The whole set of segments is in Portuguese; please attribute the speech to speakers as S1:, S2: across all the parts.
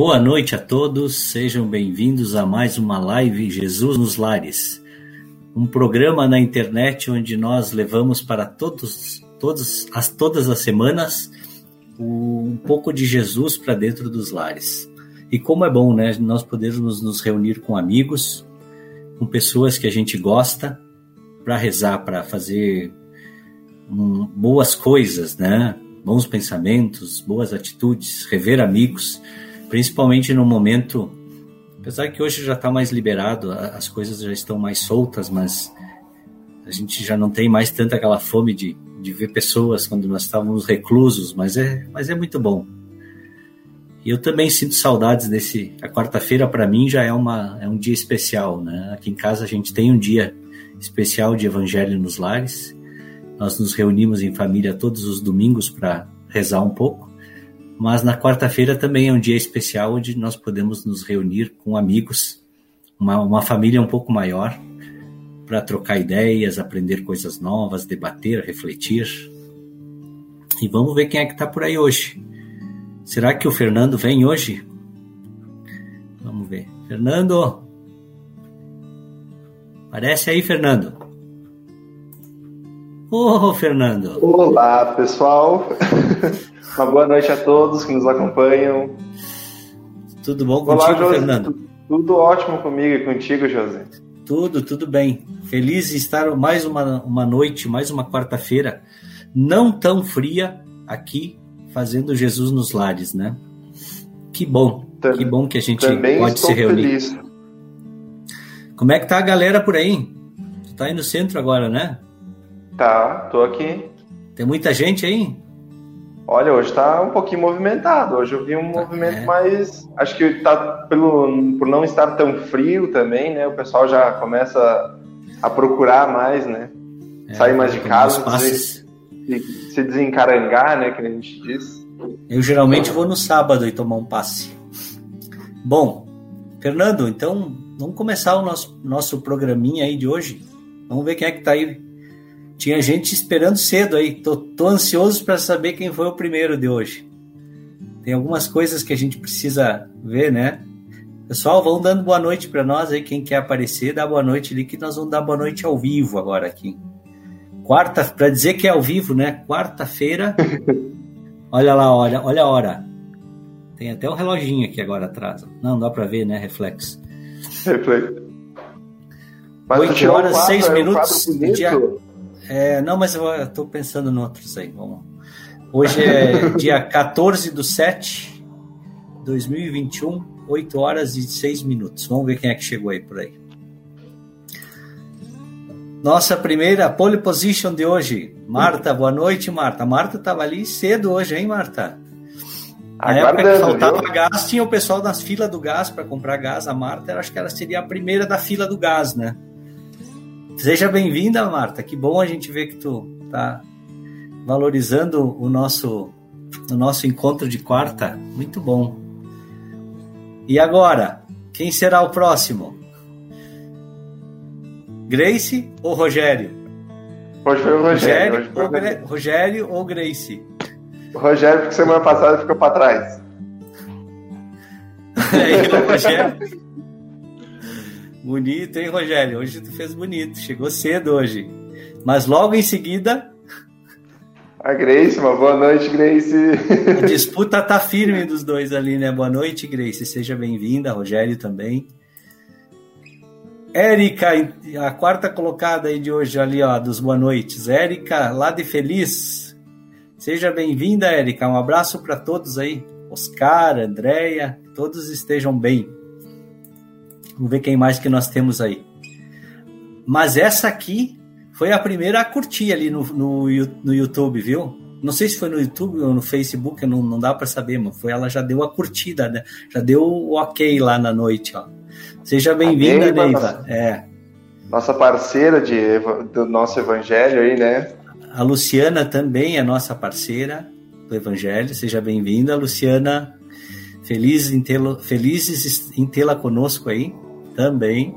S1: Boa noite a todos, sejam bem-vindos a mais uma live Jesus nos Lares, um programa na internet onde nós levamos para todos, todos as, todas as semanas um pouco de Jesus para dentro dos lares. E como é bom, né, nós podermos nos reunir com amigos, com pessoas que a gente gosta, para rezar, para fazer um, boas coisas, né, bons pensamentos, boas atitudes, rever amigos principalmente no momento, apesar que hoje já está mais liberado, as coisas já estão mais soltas, mas a gente já não tem mais tanta aquela fome de, de ver pessoas quando nós estávamos reclusos, mas é, mas é muito bom. E eu também sinto saudades desse. A quarta-feira para mim já é, uma, é um dia especial, né? Aqui em casa a gente tem um dia especial de Evangelho nos lares. Nós nos reunimos em família todos os domingos para rezar um pouco. Mas na quarta-feira também é um dia especial onde nós podemos nos reunir com amigos, uma, uma família um pouco maior, para trocar ideias, aprender coisas novas, debater, refletir. E vamos ver quem é que está por aí hoje. Será que o Fernando vem hoje? Vamos ver. Fernando! Aparece aí, Fernando. Ô, oh, Fernando!
S2: Olá, pessoal! Uma boa noite a todos que nos acompanham.
S1: Tudo bom contigo, Olá, José. Fernando?
S2: Tudo ótimo comigo e contigo, José.
S1: Tudo, tudo bem. Feliz de estar mais uma, uma noite, mais uma quarta-feira, não tão fria aqui, fazendo Jesus nos lares, né? Que bom, Tam, que bom que a gente pode se reunir. Feliz. Como é que tá a galera por aí? Tu tá aí no centro agora, né?
S2: Tá, tô aqui.
S1: Tem muita gente aí?
S2: Olha, hoje está um pouquinho movimentado. Hoje eu vi um tá, movimento é. mais. Acho que tá pelo, por não estar tão frio também, né? O pessoal já começa a procurar mais, né? É, Sair mais de casa, se, se desencarangar, né? Que a gente diz.
S1: Eu geralmente vou no sábado e tomar um passe. Bom, Fernando, então vamos começar o nosso, nosso programinha aí de hoje. Vamos ver quem é que está aí tinha gente esperando cedo aí. Tô, tô ansioso para saber quem foi o primeiro de hoje. Tem algumas coisas que a gente precisa ver, né? Pessoal, vão dando boa noite para nós aí. Quem quer aparecer, dá boa noite ali, que nós vamos dar boa noite ao vivo agora aqui. Quarta, para dizer que é ao vivo, né? Quarta-feira. olha lá, olha, olha a hora. Tem até o um reloginho aqui agora atrás. Não, dá para ver, né? Reflexo.
S2: Reflexo.
S1: 8 horas, 6 minutos. Dia, é, não, mas eu estou pensando em outros aí. Vamos. Hoje é dia 14 do 7 de 2021, 8 horas e 6 minutos. Vamos ver quem é que chegou aí por aí. Nossa primeira pole position de hoje. Marta, boa noite, Marta. Marta estava ali cedo hoje, hein, Marta? Na época que faltava viu? gás, tinha o pessoal nas filas do gás para comprar gás. A Marta, acho que ela seria a primeira da fila do gás, né? Seja bem-vinda, Marta. Que bom a gente ver que tu tá valorizando o nosso o nosso encontro de quarta. Muito bom. E agora, quem será o próximo? Grace ou Rogério?
S2: Hoje foi o Rogério.
S1: Rogério, ou, Rogério. Rogério ou Grace?
S2: O Rogério, porque semana passada ficou para trás.
S1: é, o Rogério. Bonito, hein, Rogério? Hoje tu fez bonito. Chegou cedo hoje. Mas logo em seguida.
S2: A Grace, uma boa noite, Grace.
S1: A disputa tá firme dos dois ali, né? Boa noite, Grace. Seja bem-vinda, Rogério também. Érica, a quarta colocada aí de hoje ali, ó, dos boa noites. Érica, lá de Feliz. Seja bem-vinda, Érica. Um abraço para todos aí. Oscar, Andréia, todos estejam bem. Vamos ver quem mais que nós temos aí. Mas essa aqui foi a primeira a curtir ali no, no, no YouTube, viu? Não sei se foi no YouTube ou no Facebook, não, não dá para saber, mas foi ela já deu a curtida, né? Já deu o ok lá na noite, ó. Seja bem-vinda, Neiva. Nossa,
S2: é. Nossa parceira de, do nosso evangelho aí, né?
S1: A Luciana também é nossa parceira do evangelho. Seja bem-vinda, Luciana. Feliz em felizes em tê-la conosco aí também.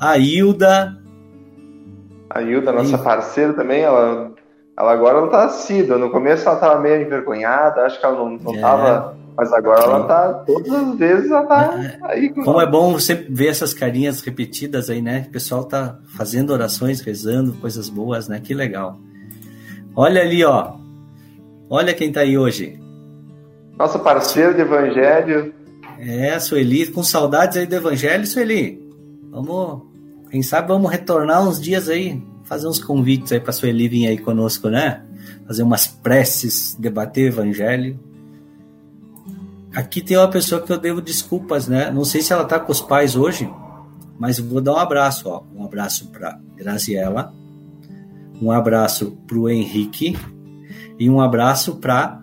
S1: A Hilda.
S2: A Hilda, nossa parceira também, ela, ela agora não tá assídua. No começo ela tava meio envergonhada, acho que ela não, não é. tava. Mas agora ela tá, todas as vezes ela tá é. aí.
S1: Com Como é bom sempre ver essas carinhas repetidas aí, né? O pessoal tá fazendo orações, rezando, coisas boas, né? Que legal. Olha ali, ó. Olha quem tá aí hoje.
S2: Nosso parceiro de evangelho,
S1: é, Sueli, com saudades aí do Evangelho, Sueli. Vamos, quem sabe vamos retornar uns dias aí, fazer uns convites aí para Sueli vir aí conosco, né? Fazer umas preces, debater Evangelho. Aqui tem uma pessoa que eu devo desculpas, né? Não sei se ela tá com os pais hoje, mas vou dar um abraço, ó. Um abraço para Graziela, um abraço para o Henrique e um abraço para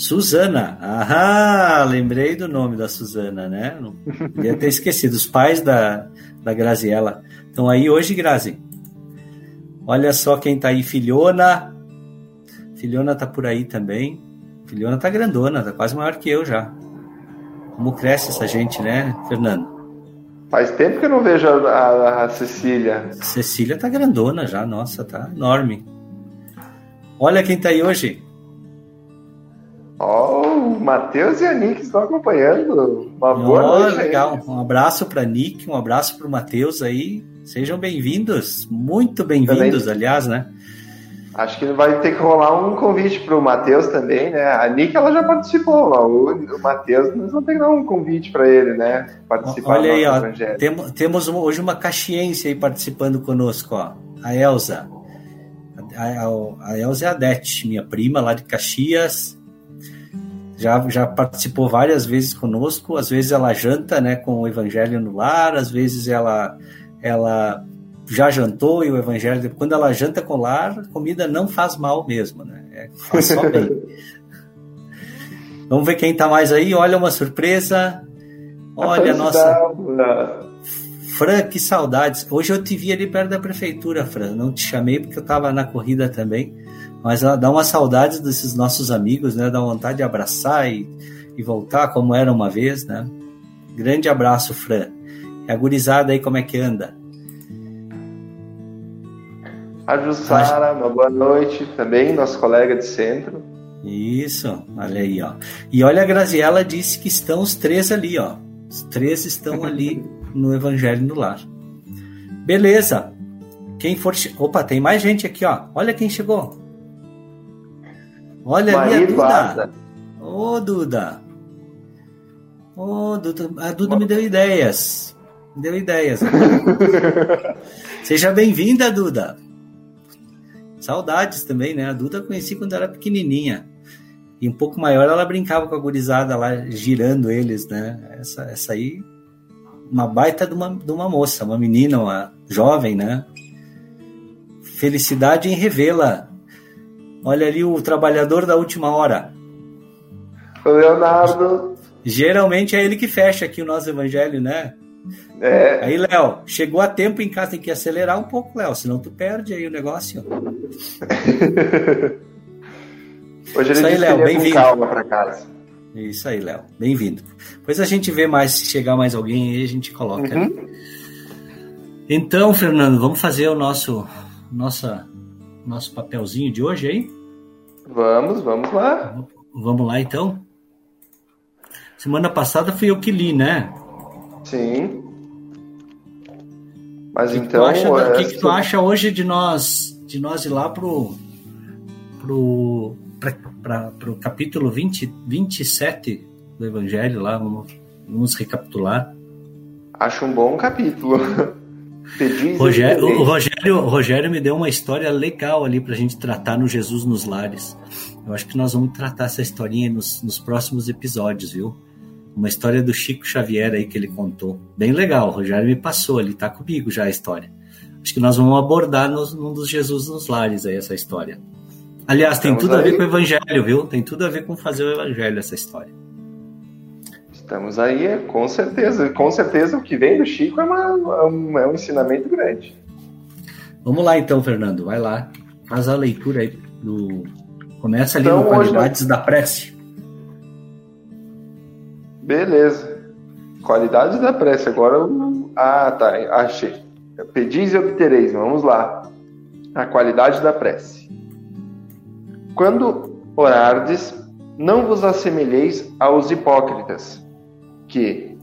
S1: Suzana. Ah, lembrei do nome da Suzana, né? Não ia ter esquecido. Os pais da, da Graziella. Estão aí hoje, Grazi. Olha só quem tá aí, Filhona. Filhona tá por aí também. Filhona tá grandona, tá quase maior que eu já. Como cresce essa gente, né, Fernando?
S2: Faz tempo que eu não vejo a, a, a Cecília.
S1: Cecília tá grandona já, nossa, tá enorme. Olha quem tá aí hoje.
S2: Ó, oh, o Matheus e a Nick estão acompanhando. Uma boa oh, noite.
S1: Legal. Um abraço para Nick, um abraço para o Matheus aí. Sejam bem-vindos. Muito bem-vindos, aliás, né?
S2: Acho que vai ter que rolar um convite para o Matheus também, né? A Nick ela já participou, o, o Matheus nós vamos ter que dar um convite para ele, né?
S1: Participar Olha aí, ó, temos, temos hoje uma caxiense aí participando conosco, ó. A Elza. A, a, a Elza é a Dete, minha prima lá de Caxias já, já participou várias vezes conosco. Às vezes ela janta né, com o Evangelho no lar, às vezes ela, ela já jantou e o Evangelho. Quando ela janta com o lar, comida não faz mal mesmo, né? É, faz só bem. Vamos ver quem está mais aí. Olha uma surpresa. Olha a nossa. Fran, que saudades. Hoje eu te vi ali perto da prefeitura, Fran. Não te chamei porque eu estava na corrida também. Mas dá uma saudade desses nossos amigos, né? Dá vontade de abraçar e, e voltar como era uma vez, né? Grande abraço, Fran. E a gurizada aí, como é que anda?
S2: A Jussara, uma boa noite também, nosso colega de centro.
S1: Isso, olha aí, ó. E olha, a Graziella disse que estão os três ali, ó. Os três estão ali no Evangelho no Lar. Beleza. Quem for. Opa, tem mais gente aqui, ó. Olha quem chegou. Olha Maria ali a Duda. Ô, oh, Duda. Ô, oh, Duda. A Duda me deu ideias. Me deu ideias. Seja bem-vinda, Duda. Saudades também, né? A Duda eu conheci quando era pequenininha. E um pouco maior ela brincava com a gurizada lá, girando eles, né? Essa, essa aí, uma baita de uma, de uma moça, uma menina, uma jovem, né? Felicidade em revê-la Olha ali o trabalhador da última hora.
S2: O Leonardo.
S1: Geralmente é ele que fecha aqui o nosso evangelho, né? É. Aí, Léo, chegou a tempo em casa, tem que acelerar um pouco, Léo, senão tu perde aí o negócio.
S2: Hoje ele Isso aí, Léo, bem-vindo. calma para casa.
S1: Isso aí, Léo, bem-vindo. Depois a gente vê mais, se chegar mais alguém aí, a gente coloca. Uhum. Então, Fernando, vamos fazer o nosso nossa nosso papelzinho de hoje aí?
S2: Vamos, vamos lá.
S1: Vamos lá então. Semana passada fui eu que li, né?
S2: Sim. Mas
S1: que
S2: então. É,
S1: o que, que tu acha hoje de nós, de nós ir lá pro, pro, pra, pro capítulo 20, 27 do Evangelho lá? Vamos, vamos recapitular.
S2: Acho um bom capítulo.
S1: Rogério, o, Rogério, o Rogério me deu uma história legal ali pra gente tratar no Jesus nos Lares. Eu acho que nós vamos tratar essa historinha nos, nos próximos episódios, viu? Uma história do Chico Xavier aí que ele contou. Bem legal, o Rogério me passou ali, tá comigo já a história. Acho que nós vamos abordar nos, num dos Jesus nos Lares aí essa história. Aliás, tem Estamos tudo aí. a ver com o Evangelho, viu? Tem tudo a ver com fazer o Evangelho essa história.
S2: Estamos aí, com certeza. Com certeza o que vem do Chico é, uma, é, um, é um ensinamento grande.
S1: Vamos lá então, Fernando. Vai lá. Faz a leitura aí do. Começa ali então, no Qualidades hoje... da Prece.
S2: Beleza. Qualidades da prece. Agora. Ah, tá. Achei. Pedis e obtereis. Vamos lá. A qualidade da prece. Quando orardes, não vos assemelheis aos hipócritas que,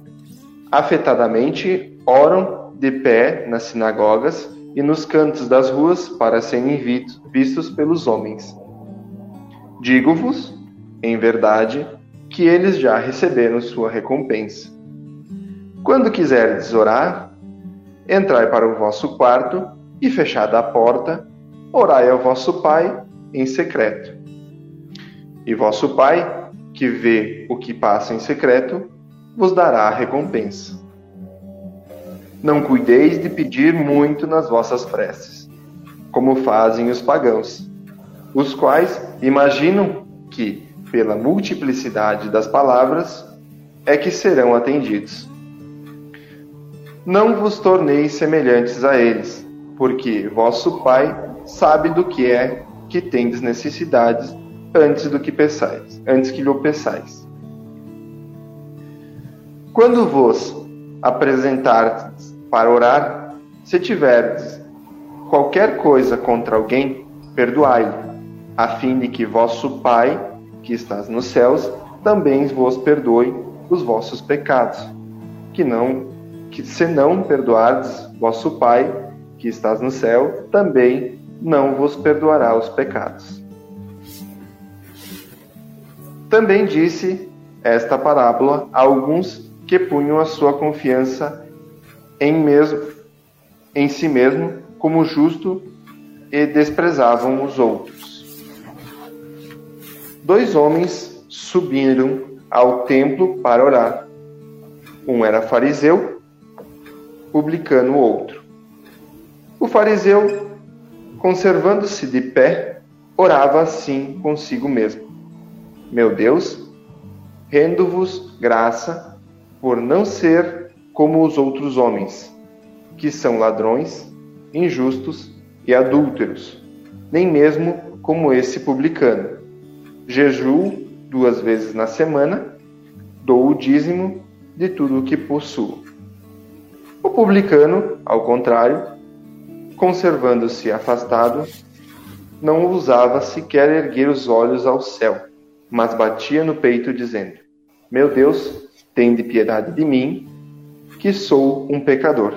S2: afetadamente, oram de pé nas sinagogas e nos cantos das ruas para serem vistos pelos homens. Digo-vos, em verdade, que eles já receberam sua recompensa. Quando quiserdes orar, entrai para o vosso quarto e, fechada a porta, orai ao vosso Pai em secreto. E vosso Pai, que vê o que passa em secreto, vos dará a recompensa. Não cuideis de pedir muito nas vossas preces, como fazem os pagãos, os quais imaginam que, pela multiplicidade das palavras, é que serão atendidos. Não vos torneis semelhantes a eles, porque vosso Pai sabe do que é que tendes necessidades antes do que peçais, antes que lhe peçais. Quando vos apresentardes para orar, se tiverdes qualquer coisa contra alguém, perdoai-lhe, a fim de que vosso Pai, que estás nos céus, também vos perdoe os vossos pecados. Que não, que se não perdoardes vosso Pai, que estás no céu, também não vos perdoará os pecados. Também disse esta parábola a alguns que punham a sua confiança em, mesmo, em si mesmo como justo e desprezavam os outros. Dois homens subiram ao templo para orar. Um era fariseu, publicano o outro. O fariseu, conservando-se de pé, orava assim consigo mesmo: Meu Deus, rendo-vos graça por não ser como os outros homens, que são ladrões, injustos e adúlteros, nem mesmo como esse publicano. Jejuo duas vezes na semana, dou o dízimo de tudo o que possuo. O publicano, ao contrário, conservando-se afastado, não ousava sequer erguer os olhos ao céu, mas batia no peito, dizendo: Meu Deus, Tende piedade de mim, que sou um pecador.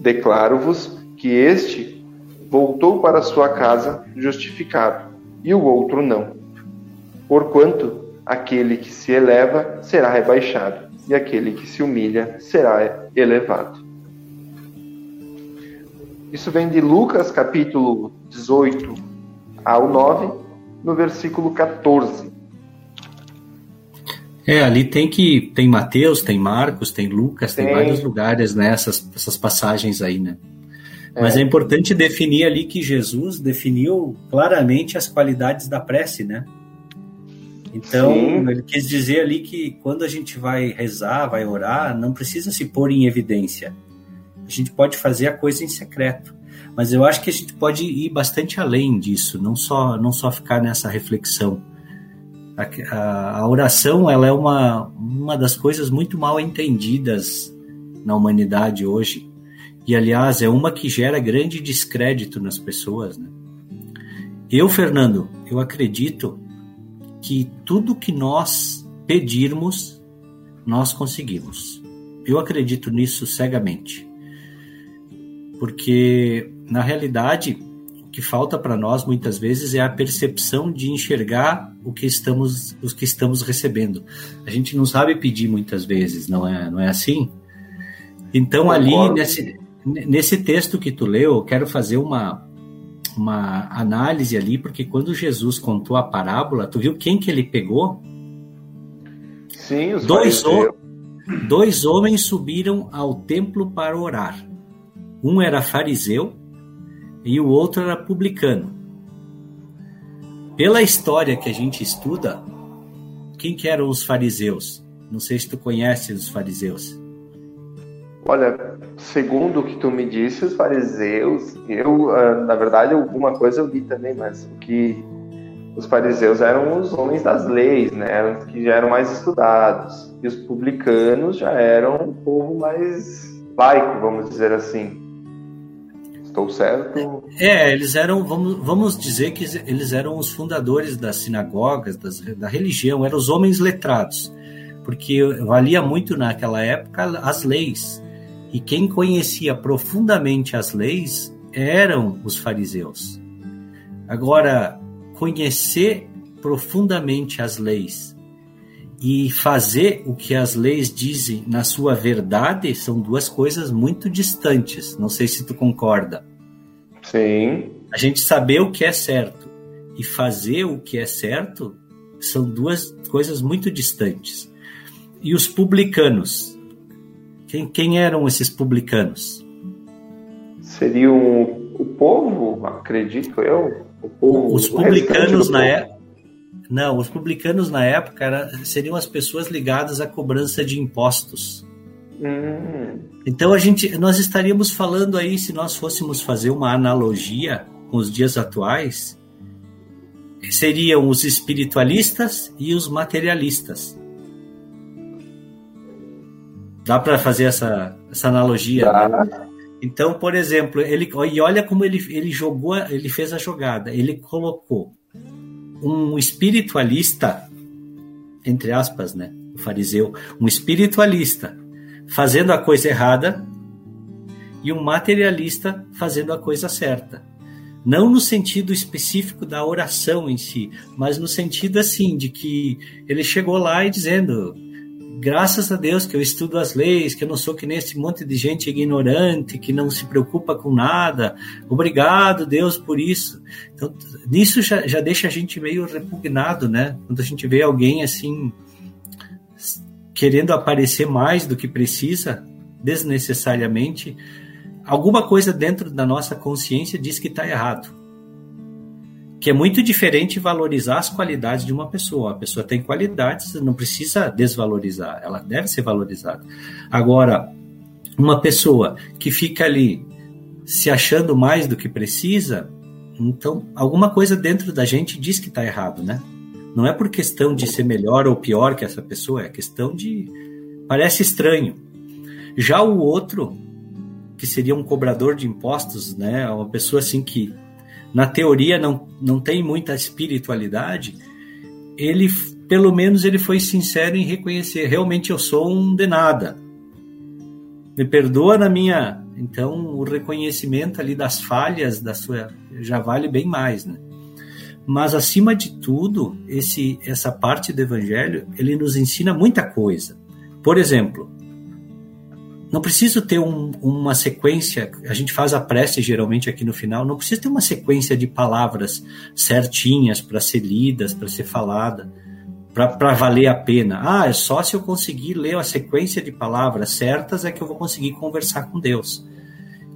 S2: Declaro-vos que este voltou para sua casa justificado, e o outro não. Porquanto aquele que se eleva será rebaixado, e aquele que se humilha será elevado. Isso vem de Lucas capítulo 18 ao 9, no versículo 14.
S1: É, ali tem que. Tem Mateus, tem Marcos, tem Lucas, tem, tem vários lugares nessas né, essas passagens aí, né? É. Mas é importante definir ali que Jesus definiu claramente as qualidades da prece, né? Então, Sim. ele quis dizer ali que quando a gente vai rezar, vai orar, não precisa se pôr em evidência. A gente pode fazer a coisa em secreto. Mas eu acho que a gente pode ir bastante além disso, não só, não só ficar nessa reflexão a, a, oração ela é uma, uma das coisas muito mal entendidas na humanidade hoje. E, aliás, é uma que gera grande descrédito nas pessoas. Né? Eu, Fernando, eu acredito que tudo que nós pedirmos, nós conseguimos. Eu acredito nisso cegamente. Porque, na realidade, que falta para nós muitas vezes é a percepção de enxergar o que estamos, os que estamos recebendo. A gente não sabe pedir muitas vezes, não é, não é assim? Então, ali, nesse, nesse texto que tu leu, eu quero fazer uma, uma análise ali, porque quando Jesus contou a parábola, tu viu quem que ele pegou?
S2: Sim, os
S1: dois, o, dois homens subiram ao templo para orar. Um era fariseu e o outro era publicano. Pela história que a gente estuda, quem que eram os fariseus? Não sei se tu conhece os fariseus.
S2: Olha, segundo o que tu me disse, os fariseus, eu, ah, na verdade, alguma coisa eu li também, mas o que os fariseus eram os homens das leis, né? Eram que já eram mais estudados. E os publicanos já eram um povo mais laico, vamos dizer assim. Estou certo?
S1: É, eles eram, vamos, vamos dizer que eles eram os fundadores das sinagogas, das, da religião, eram os homens letrados, porque valia muito naquela época as leis. E quem conhecia profundamente as leis eram os fariseus. Agora, conhecer profundamente as leis e fazer o que as leis dizem na sua verdade são duas coisas muito distantes. Não sei se tu concorda.
S2: Sim.
S1: A gente saber o que é certo e fazer o que é certo são duas coisas muito distantes. E os publicanos, quem, quem eram esses publicanos?
S2: Seriam o povo, acredito eu. Povo,
S1: os publicanos na época. Não, os publicanos na época era, seriam as pessoas ligadas à cobrança de impostos.
S2: Hum.
S1: Então a gente, nós estaríamos falando aí, se nós fôssemos fazer uma analogia com os dias atuais, seriam os espiritualistas e os materialistas. Dá para fazer essa, essa analogia? Né? Então, por exemplo, ele e olha como ele, ele jogou, ele fez a jogada. Ele colocou um espiritualista, entre aspas, né, o fariseu, um espiritualista fazendo a coisa errada e um materialista fazendo a coisa certa. Não no sentido específico da oração em si, mas no sentido assim de que ele chegou lá e dizendo: graças a Deus que eu estudo as leis, que eu não sou que nem esse monte de gente ignorante, que não se preocupa com nada. Obrigado, Deus, por isso. Então, nisso já, já deixa a gente meio repugnado, né? Quando a gente vê alguém assim, querendo aparecer mais do que precisa, desnecessariamente, alguma coisa dentro da nossa consciência diz que está errado que é muito diferente valorizar as qualidades de uma pessoa. A pessoa tem qualidades, não precisa desvalorizar, ela deve ser valorizada. Agora, uma pessoa que fica ali se achando mais do que precisa, então alguma coisa dentro da gente diz que está errado, né? Não é por questão de ser melhor ou pior que essa pessoa, é questão de. Parece estranho. Já o outro, que seria um cobrador de impostos, né? Uma pessoa assim que na teoria não, não tem muita espiritualidade, ele pelo menos ele foi sincero em reconhecer, realmente eu sou um de nada. Me perdoa na minha, então o reconhecimento ali das falhas da sua já vale bem mais, né? Mas acima de tudo, esse essa parte do evangelho, ele nos ensina muita coisa. Por exemplo, não preciso ter um, uma sequência, a gente faz a prece geralmente aqui no final, não precisa ter uma sequência de palavras certinhas para ser lidas, para ser falada, para valer a pena. Ah, é só se eu conseguir ler a sequência de palavras certas é que eu vou conseguir conversar com Deus.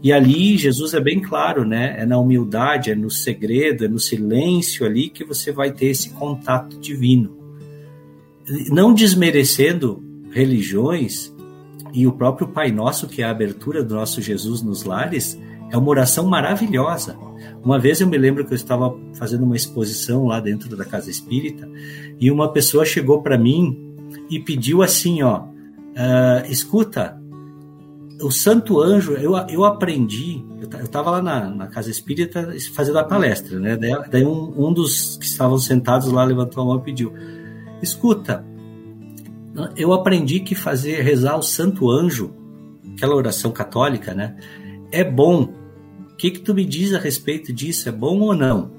S1: E ali Jesus é bem claro, né? É na humildade, é no segredo, é no silêncio ali que você vai ter esse contato divino. Não desmerecendo religiões, e o próprio Pai Nosso, que é a abertura do nosso Jesus nos lares, é uma oração maravilhosa. Uma vez eu me lembro que eu estava fazendo uma exposição lá dentro da casa espírita e uma pessoa chegou para mim e pediu assim, ó, uh, escuta, o Santo Anjo, eu, eu aprendi, eu estava lá na, na, casa espírita fazendo a palestra, né? Daí um, um dos que estavam sentados lá levantou a mão e pediu, escuta, Eu aprendi que fazer rezar o Santo Anjo, aquela oração católica, né? É bom. O que, que tu me diz a respeito disso? É bom ou não?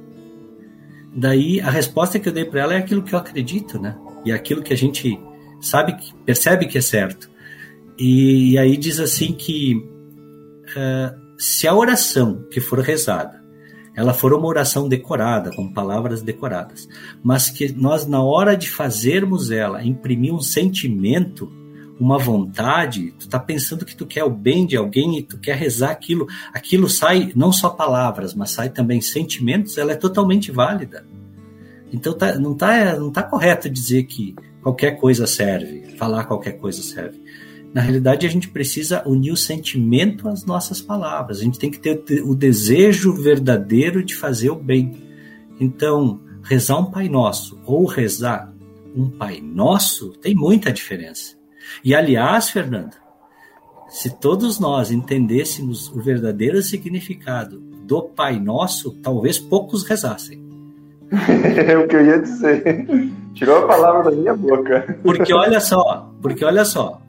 S1: Daí a resposta que eu dei para ela é aquilo que eu acredito, né? E é aquilo que a gente sabe, percebe que é certo. E, e aí diz assim que uh, se a oração que for rezada, ela for uma oração decorada, com palavras decoradas, mas que nós, na hora de fazermos ela, imprimir um sentimento, uma vontade, tu tá pensando que tu quer o bem de alguém e tu quer rezar aquilo, aquilo sai não só palavras, mas sai também sentimentos, ela é totalmente válida. Então tá, não, tá, não tá correto dizer que qualquer coisa serve, falar qualquer coisa serve. Na realidade, a gente precisa unir o sentimento às nossas palavras. A gente tem que ter o desejo verdadeiro de fazer o bem. Então, rezar um Pai Nosso ou rezar um Pai Nosso tem muita diferença. E aliás, Fernanda, se todos nós entendêssemos o verdadeiro significado do Pai Nosso, talvez poucos rezassem.
S2: é o que eu ia dizer. Tirou a palavra da minha boca.
S1: Porque olha só, porque olha só.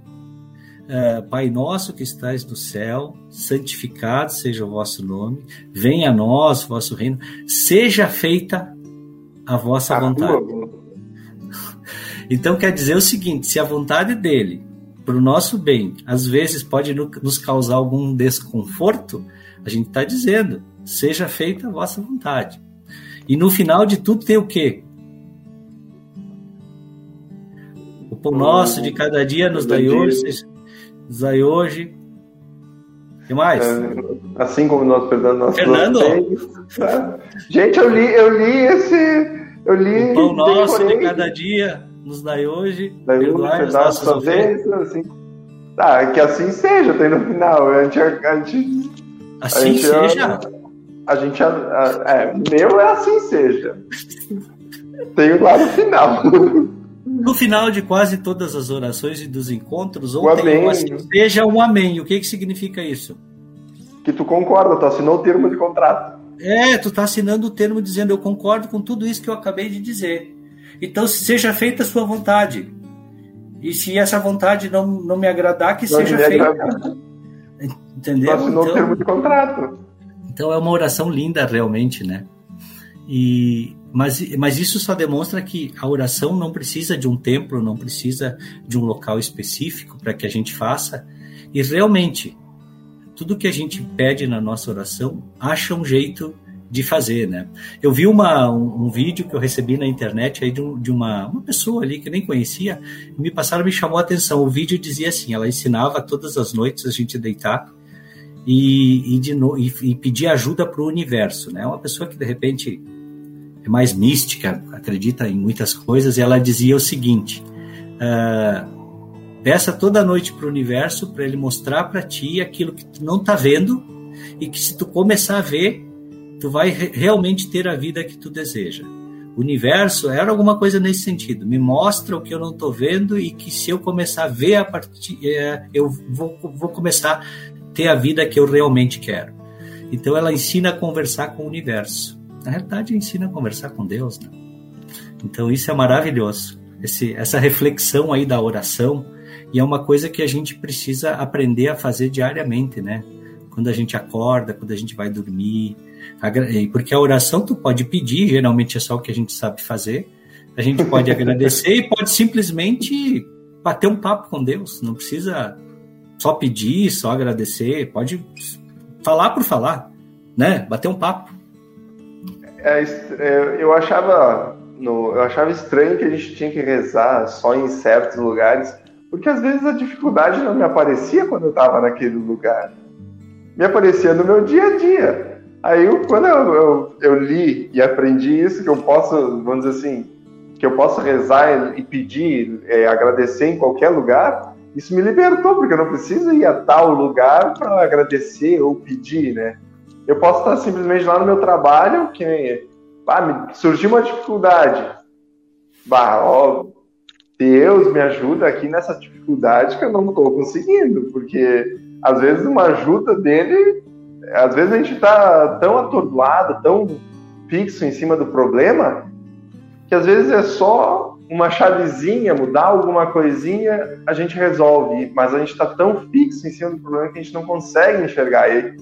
S1: Uh, Pai nosso que estais no céu, santificado seja o vosso nome, venha a nós o vosso reino, seja feita a vossa vontade. Então quer dizer o seguinte: se a vontade dele para o nosso bem, às vezes pode nos causar algum desconforto, a gente está dizendo, seja feita a vossa vontade. E no final de tudo tem o quê? O pão nosso de cada dia nos dai hoje, nos dai hoje. O que mais? É,
S2: assim como nós perdemos nossos
S1: Fernando.
S2: Gente, eu li, eu li esse, eu li.
S1: O pão nosso de cada dia nos dai hoje,
S2: perdoai as nossas ofensas. Assim. Tá, que assim seja, tem no final. A gente, a gente,
S1: assim a gente seja.
S2: A, gente, é, meu é assim seja. tem lá no final.
S1: No final de quase todas as orações e dos encontros, ou o tem assim, seja um amém. O que, que significa isso?
S2: Que tu concorda, tu assinou o termo de contrato.
S1: É, tu tá assinando o termo dizendo eu concordo com tudo isso que eu acabei de dizer. Então, seja feita a sua vontade. E se essa vontade não, não me agradar, que não seja feita. Entendeu?
S2: Assinou então, termo de contrato.
S1: Então é uma oração linda realmente, né? E, mas, mas isso só demonstra que a oração não precisa de um templo, não precisa de um local específico para que a gente faça. E realmente, tudo que a gente pede na nossa oração, acha um jeito de fazer, né? Eu vi uma, um, um, vídeo que eu recebi na internet aí de, um, de uma, uma pessoa ali que nem conhecia, me passaram, me chamou a atenção. O vídeo dizia assim, ela ensinava todas as noites a gente deitar e, e, de no, e, e pedir ajuda para o universo, né? Uma pessoa que de repente é mais mística, acredita em muitas coisas, e ela dizia o seguinte: uh, peça toda noite para o universo para ele mostrar para ti aquilo que tu não está vendo e que se tu começar a ver tu vai realmente ter a vida que tu deseja. O universo era alguma coisa nesse sentido. Me mostra o que eu não estou vendo e que se eu começar a ver a partir, é, eu vou, vou começar a ter a vida que eu realmente quero. Então ela ensina a conversar com o universo. Na realidade, ensina a conversar com Deus. Né? Então isso é maravilhoso. Esse, essa reflexão aí da oração e é uma coisa que a gente precisa aprender a fazer diariamente, né? Quando a gente acorda, quando a gente vai dormir, porque a oração tu pode pedir, geralmente é só o que a gente sabe fazer. A gente pode agradecer e pode simplesmente bater um papo com Deus. Não precisa só pedir, só agradecer. Pode falar por falar, né? Bater um papo.
S2: É, é, eu achava no, eu achava estranho que a gente tinha que rezar só em certos lugares, porque às vezes a dificuldade não me aparecia quando eu estava naquele lugar. Me aparecia no meu dia a dia. Aí, quando eu, eu, eu, li e aprendi isso, que eu posso, vamos dizer assim, que eu posso rezar e pedir, é, agradecer em qualquer lugar, isso me libertou, porque eu não preciso ir a tal lugar para agradecer ou pedir, né? Eu posso estar simplesmente lá no meu trabalho, que ah, surgiu uma dificuldade. Bah, ó, Deus me ajuda aqui nessa dificuldade que eu não estou conseguindo, porque às vezes uma ajuda dele às vezes a gente está tão atordoado, tão fixo em cima do problema, que às vezes é só uma chavezinha, mudar alguma coisinha, a gente resolve. Mas a gente está tão fixo em cima do problema que a gente não consegue enxergar. E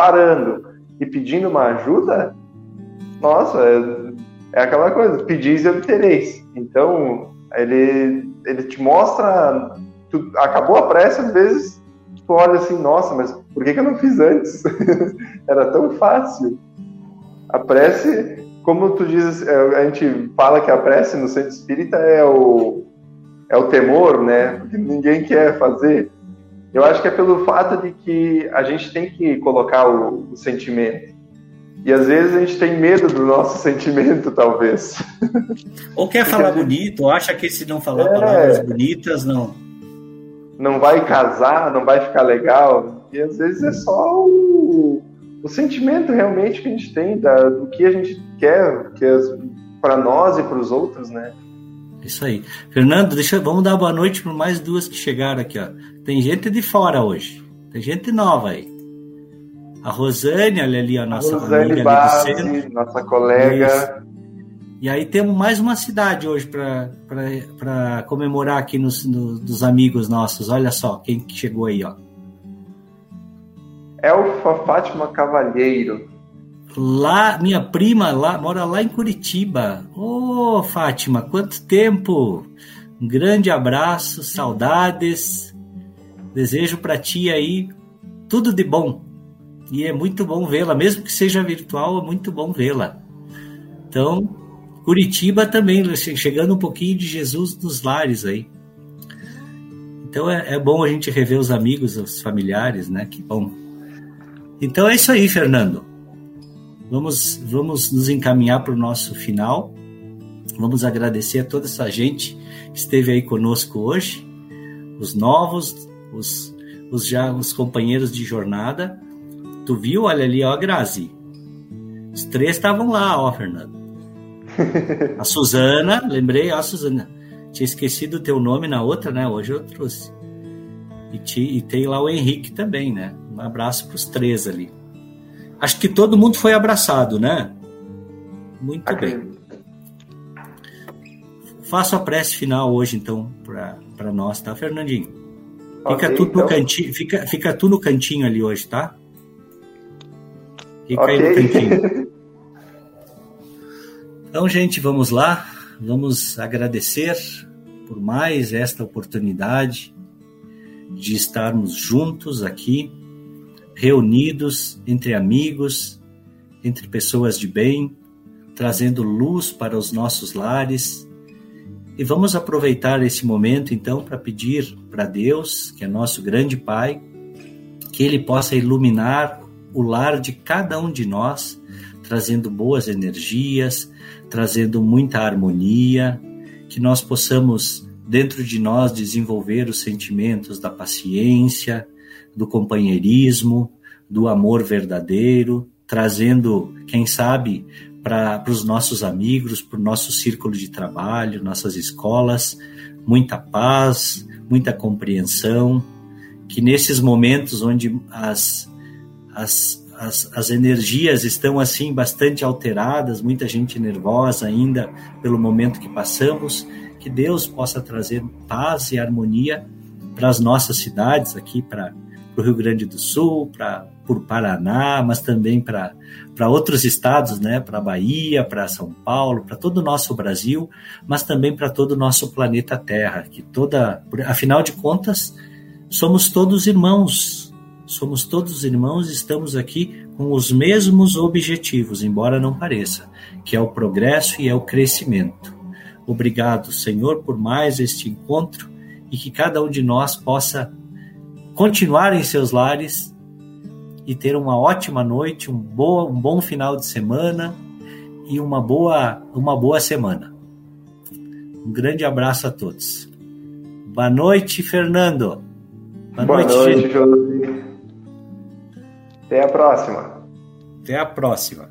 S2: parando e pedindo uma ajuda, nossa, é, é aquela coisa, pedis e obtereis. Então, ele, ele te mostra, tu, acabou a prece, às vezes tu olha assim, nossa, mas por que, que eu não fiz antes? Era tão fácil. A prece, como tu dizes, é, a gente fala que a prece no centro espírita é o, é o temor, né? Porque ninguém quer fazer. Eu acho que é pelo fato de que a gente tem que colocar o, o sentimento. E às vezes a gente tem medo do nosso sentimento, talvez.
S1: Ou quer falar bonito, ou acha que se não falar é... palavras bonitas, não.
S2: Não vai casar, não vai ficar legal. E às vezes é só o, o sentimento realmente que a gente tem da, do que a gente quer, que é para nós e para os outros, né?
S1: Isso aí. Fernando, deixa, vamos dar boa noite para mais duas que chegaram aqui, ó. Tem gente de fora hoje. Tem gente nova aí. A Rosane, olha ali, a nossa Rosane amiga
S2: Base, nossa colega. Isso.
S1: E aí temos mais uma cidade hoje para comemorar aqui nos, no, dos amigos nossos. Olha só quem chegou aí, ó.
S2: Elfa Fátima Cavalheiro.
S1: Lá, minha prima lá mora lá em Curitiba. Ô, oh, Fátima, quanto tempo! Um grande abraço, saudades. Desejo para ti aí tudo de bom. E é muito bom vê-la, mesmo que seja virtual, é muito bom vê-la. Então, Curitiba também, chegando um pouquinho de Jesus nos lares aí. Então é, é bom a gente rever os amigos, os familiares, né? Que bom. Então é isso aí, Fernando. Vamos, vamos nos encaminhar para o nosso final. Vamos agradecer a toda essa gente que esteve aí conosco hoje, os novos, os, os já os companheiros de jornada. Tu viu? Olha ali, ó, Grazi. Os três estavam lá, ó, Fernando. A Suzana, lembrei, ó, Suzana. Tinha esquecido o teu nome na outra, né? Hoje eu trouxe. E, te, e tem lá o Henrique também, né? Um abraço para os três ali. Acho que todo mundo foi abraçado, né? Muito bem. Faço a prece final hoje, então, para nós, tá, Fernandinho? Fica okay, tu no então. cantinho, fica, fica tu no cantinho ali hoje, tá? Fica okay. aí no cantinho. Então, gente, vamos lá. Vamos agradecer por mais esta oportunidade de estarmos juntos aqui, reunidos entre amigos, entre pessoas de bem, trazendo luz para os nossos lares. E vamos aproveitar esse momento então para pedir para Deus, que é nosso grande Pai, que Ele possa iluminar o lar de cada um de nós, trazendo boas energias, trazendo muita harmonia, que nós possamos dentro de nós desenvolver os sentimentos da paciência, do companheirismo, do amor verdadeiro, trazendo, quem sabe, para os nossos amigos, para o nosso círculo de trabalho, nossas escolas, muita paz, muita compreensão, que nesses momentos onde as, as as, as energias estão assim bastante alteradas, muita gente nervosa ainda pelo momento que passamos, que Deus possa trazer paz e harmonia para as nossas cidades aqui, para o Rio Grande do Sul, para por Paraná, mas também para outros estados, né, para Bahia, para São Paulo, para todo o nosso Brasil, mas também para todo o nosso planeta Terra, que toda, afinal de contas, somos todos irmãos, somos todos irmãos e estamos aqui com os mesmos objetivos, embora não pareça, que é o progresso e é o crescimento. Obrigado, Senhor, por mais este encontro e que cada um de nós possa continuar em seus lares e ter uma ótima noite, um, boa, um bom final de semana e uma boa, uma boa semana. Um grande abraço a todos. Boa noite, Fernando.
S2: Boa, boa noite, noite Até a próxima.
S1: Até a próxima.